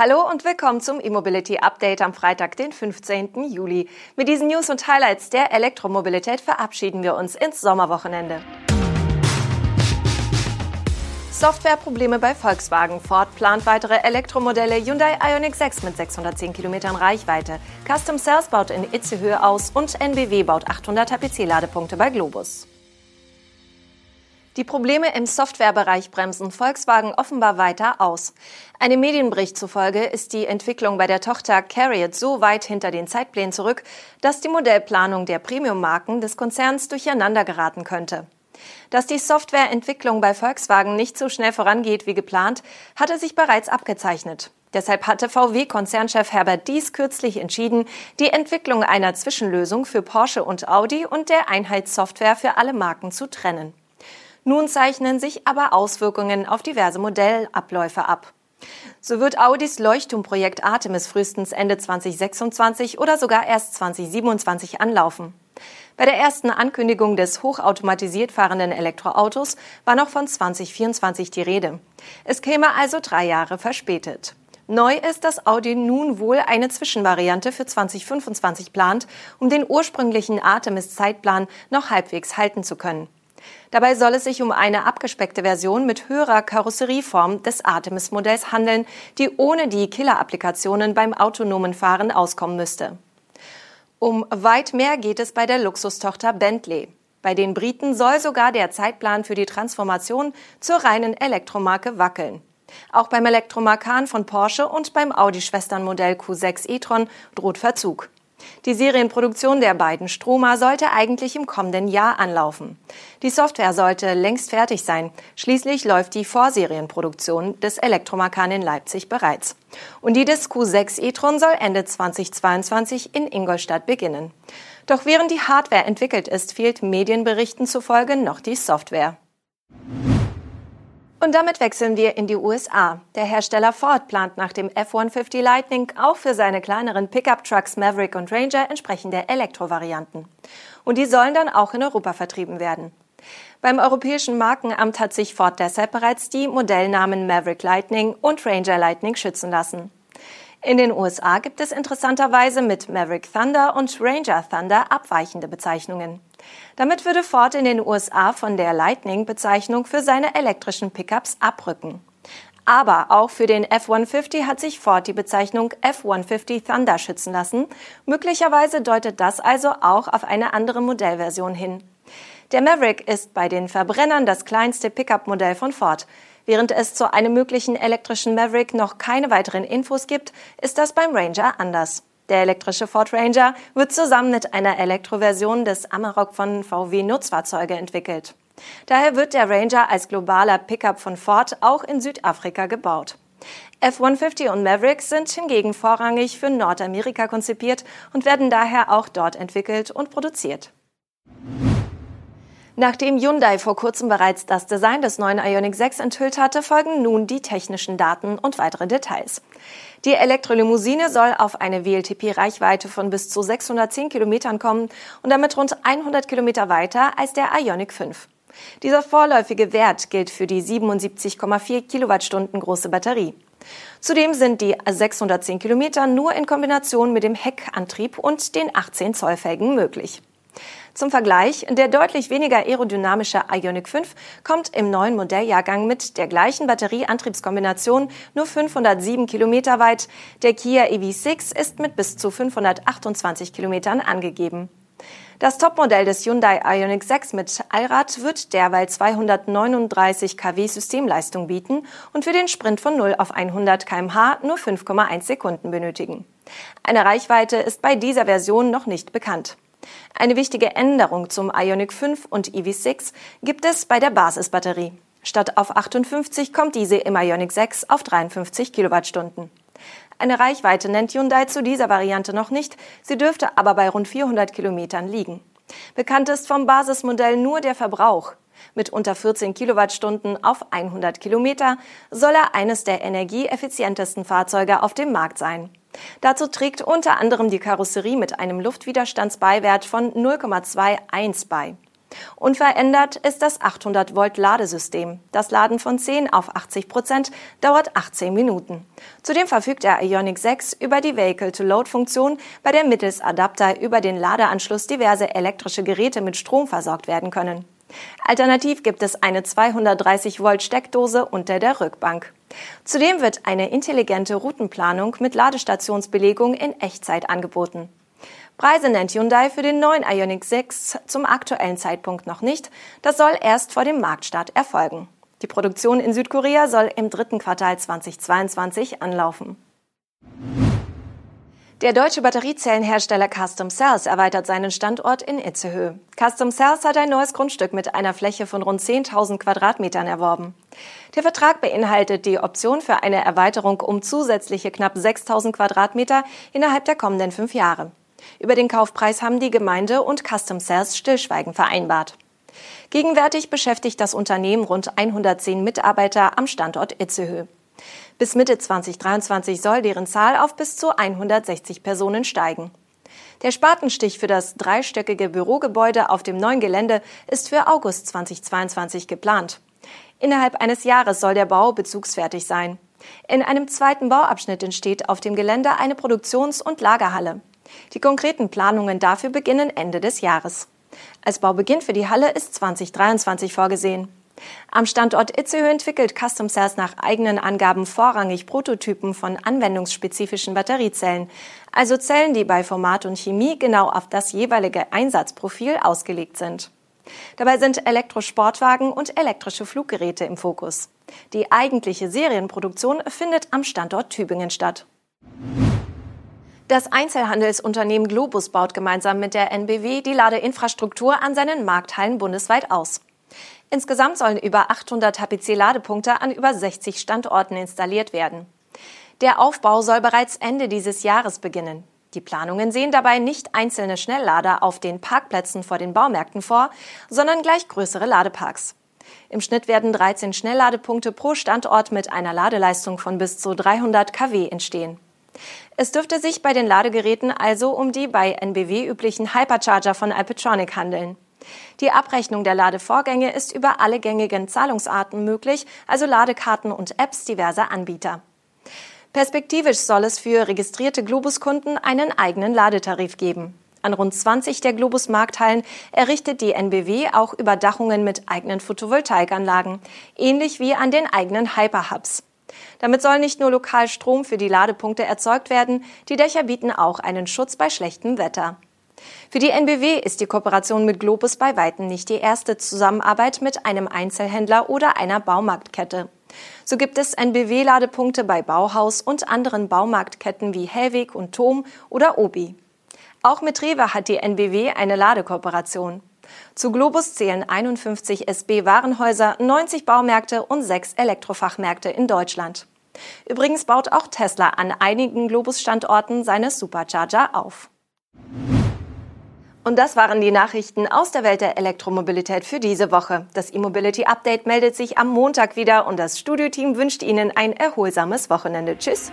Hallo und willkommen zum E-Mobility Update am Freitag, den 15. Juli. Mit diesen News und Highlights der Elektromobilität verabschieden wir uns ins Sommerwochenende. Softwareprobleme bei Volkswagen. Ford plant weitere Elektromodelle. Hyundai Ioniq 6 mit 610 Kilometern Reichweite. Custom Cells baut in Itzehöhe aus und NBW baut 800 HPC-Ladepunkte bei Globus. Die Probleme im Softwarebereich bremsen Volkswagen offenbar weiter aus. Einem Medienbericht zufolge ist die Entwicklung bei der Tochter Carriot so weit hinter den Zeitplänen zurück, dass die Modellplanung der Premium-Marken des Konzerns durcheinander geraten könnte. Dass die Softwareentwicklung bei Volkswagen nicht so schnell vorangeht wie geplant, hatte sich bereits abgezeichnet. Deshalb hatte VW-Konzernchef Herbert Dies kürzlich entschieden, die Entwicklung einer Zwischenlösung für Porsche und Audi und der Einheitssoftware für alle Marken zu trennen. Nun zeichnen sich aber Auswirkungen auf diverse Modellabläufe ab. So wird Audis Leuchtturmprojekt Artemis frühestens Ende 2026 oder sogar erst 2027 anlaufen. Bei der ersten Ankündigung des hochautomatisiert fahrenden Elektroautos war noch von 2024 die Rede. Es käme also drei Jahre verspätet. Neu ist, dass Audi nun wohl eine Zwischenvariante für 2025 plant, um den ursprünglichen Artemis-Zeitplan noch halbwegs halten zu können. Dabei soll es sich um eine abgespeckte Version mit höherer Karosserieform des Artemis-Modells handeln, die ohne die Killer-Applikationen beim autonomen Fahren auskommen müsste. Um weit mehr geht es bei der Luxustochter Bentley. Bei den Briten soll sogar der Zeitplan für die Transformation zur reinen Elektromarke wackeln. Auch beim Elektromarkan von Porsche und beim Audi-Schwesternmodell Q6 e-tron droht Verzug. Die Serienproduktion der beiden Stromer sollte eigentlich im kommenden Jahr anlaufen. Die Software sollte längst fertig sein. Schließlich läuft die Vorserienproduktion des Elektromakan in Leipzig bereits. Und die des Q6 e-tron soll Ende 2022 in Ingolstadt beginnen. Doch während die Hardware entwickelt ist, fehlt Medienberichten zufolge noch die Software. Und damit wechseln wir in die USA. Der Hersteller Ford plant nach dem F-150 Lightning auch für seine kleineren Pickup-Trucks Maverick und Ranger entsprechende Elektrovarianten. Und die sollen dann auch in Europa vertrieben werden. Beim Europäischen Markenamt hat sich Ford deshalb bereits die Modellnamen Maverick Lightning und Ranger Lightning schützen lassen. In den USA gibt es interessanterweise mit Maverick Thunder und Ranger Thunder abweichende Bezeichnungen. Damit würde Ford in den USA von der Lightning-Bezeichnung für seine elektrischen Pickups abrücken. Aber auch für den F-150 hat sich Ford die Bezeichnung F-150 Thunder schützen lassen. Möglicherweise deutet das also auch auf eine andere Modellversion hin. Der Maverick ist bei den Verbrennern das kleinste Pickup-Modell von Ford. Während es zu einem möglichen elektrischen Maverick noch keine weiteren Infos gibt, ist das beim Ranger anders. Der elektrische Ford Ranger wird zusammen mit einer Elektroversion des Amarok von VW Nutzfahrzeuge entwickelt. Daher wird der Ranger als globaler Pickup von Ford auch in Südafrika gebaut. F-150 und Maverick sind hingegen vorrangig für Nordamerika konzipiert und werden daher auch dort entwickelt und produziert. Nachdem Hyundai vor kurzem bereits das Design des neuen Ioniq 6 enthüllt hatte, folgen nun die technischen Daten und weitere Details. Die Elektrolimousine soll auf eine WLTP-Reichweite von bis zu 610 Kilometern kommen und damit rund 100 Kilometer weiter als der Ioniq 5. Dieser vorläufige Wert gilt für die 77,4 Kilowattstunden große Batterie. Zudem sind die 610 Kilometer nur in Kombination mit dem Heckantrieb und den 18 Zoll Felgen möglich. Zum Vergleich, der deutlich weniger aerodynamische Ioniq 5 kommt im neuen Modelljahrgang mit der gleichen Batterieantriebskombination nur 507 Kilometer weit. Der Kia EV6 ist mit bis zu 528 Kilometern angegeben. Das Topmodell des Hyundai Ioniq 6 mit Allrad wird derweil 239 kW Systemleistung bieten und für den Sprint von 0 auf 100 kmh nur 5,1 Sekunden benötigen. Eine Reichweite ist bei dieser Version noch nicht bekannt. Eine wichtige Änderung zum Ioniq 5 und EV6 gibt es bei der Basisbatterie. Statt auf 58 kommt diese im Ioniq 6 auf 53 Kilowattstunden. Eine Reichweite nennt Hyundai zu dieser Variante noch nicht, sie dürfte aber bei rund 400 Kilometern liegen. Bekannt ist vom Basismodell nur der Verbrauch. Mit unter 14 Kilowattstunden auf 100 Kilometer soll er eines der energieeffizientesten Fahrzeuge auf dem Markt sein. Dazu trägt unter anderem die Karosserie mit einem Luftwiderstandsbeiwert von 0,21 bei. Unverändert ist das 800 Volt Ladesystem. Das Laden von 10 auf 80 Prozent dauert 18 Minuten. Zudem verfügt der Ioniq 6 über die Vehicle-to-Load-Funktion, bei der mittels Adapter über den Ladeanschluss diverse elektrische Geräte mit Strom versorgt werden können. Alternativ gibt es eine 230 Volt Steckdose unter der Rückbank. Zudem wird eine intelligente Routenplanung mit Ladestationsbelegung in Echtzeit angeboten. Preise nennt Hyundai für den neuen Ioniq 6 zum aktuellen Zeitpunkt noch nicht. Das soll erst vor dem Marktstart erfolgen. Die Produktion in Südkorea soll im dritten Quartal 2022 anlaufen. Der deutsche Batteriezellenhersteller Custom Cells erweitert seinen Standort in Itzehoe. Custom Cells hat ein neues Grundstück mit einer Fläche von rund 10.000 Quadratmetern erworben. Der Vertrag beinhaltet die Option für eine Erweiterung um zusätzliche knapp 6.000 Quadratmeter innerhalb der kommenden fünf Jahre. Über den Kaufpreis haben die Gemeinde und Custom Cells Stillschweigen vereinbart. Gegenwärtig beschäftigt das Unternehmen rund 110 Mitarbeiter am Standort Itzehoe. Bis Mitte 2023 soll deren Zahl auf bis zu 160 Personen steigen. Der Spatenstich für das dreistöckige Bürogebäude auf dem neuen Gelände ist für August 2022 geplant. Innerhalb eines Jahres soll der Bau bezugsfertig sein. In einem zweiten Bauabschnitt entsteht auf dem Gelände eine Produktions- und Lagerhalle. Die konkreten Planungen dafür beginnen Ende des Jahres. Als Baubeginn für die Halle ist 2023 vorgesehen. Am Standort Itzehoe entwickelt Custom Cells nach eigenen Angaben vorrangig Prototypen von anwendungsspezifischen Batteriezellen, also Zellen, die bei Format und Chemie genau auf das jeweilige Einsatzprofil ausgelegt sind. Dabei sind Elektrosportwagen und elektrische Fluggeräte im Fokus. Die eigentliche Serienproduktion findet am Standort Tübingen statt. Das Einzelhandelsunternehmen Globus baut gemeinsam mit der NBW die Ladeinfrastruktur an seinen Markthallen bundesweit aus. Insgesamt sollen über 800 TPC-Ladepunkte an über 60 Standorten installiert werden. Der Aufbau soll bereits Ende dieses Jahres beginnen. Die Planungen sehen dabei nicht einzelne Schnelllader auf den Parkplätzen vor den Baumärkten vor, sondern gleich größere Ladeparks. Im Schnitt werden 13 Schnellladepunkte pro Standort mit einer Ladeleistung von bis zu 300 kW entstehen. Es dürfte sich bei den Ladegeräten also um die bei NBW üblichen Hypercharger von Alpetronic handeln. Die Abrechnung der Ladevorgänge ist über alle gängigen Zahlungsarten möglich, also Ladekarten und Apps diverser Anbieter. Perspektivisch soll es für registrierte Globus-Kunden einen eigenen Ladetarif geben. An rund 20 der Globus-Markthallen errichtet die NBW auch Überdachungen mit eigenen Photovoltaikanlagen, ähnlich wie an den eigenen Hyperhubs. Damit soll nicht nur lokal Strom für die Ladepunkte erzeugt werden, die Dächer bieten auch einen Schutz bei schlechtem Wetter. Für die NBW ist die Kooperation mit Globus bei weitem nicht die erste Zusammenarbeit mit einem Einzelhändler oder einer Baumarktkette. So gibt es NBW-Ladepunkte bei Bauhaus und anderen Baumarktketten wie Hellweg und Tom oder Obi. Auch mit Rewe hat die NBW eine Ladekooperation. Zu Globus zählen 51 SB-Warenhäuser, 90 Baumärkte und sechs Elektrofachmärkte in Deutschland. Übrigens baut auch Tesla an einigen Globus-Standorten seine Supercharger auf. Und das waren die Nachrichten aus der Welt der Elektromobilität für diese Woche. Das E-Mobility Update meldet sich am Montag wieder und das Studioteam wünscht Ihnen ein erholsames Wochenende. Tschüss.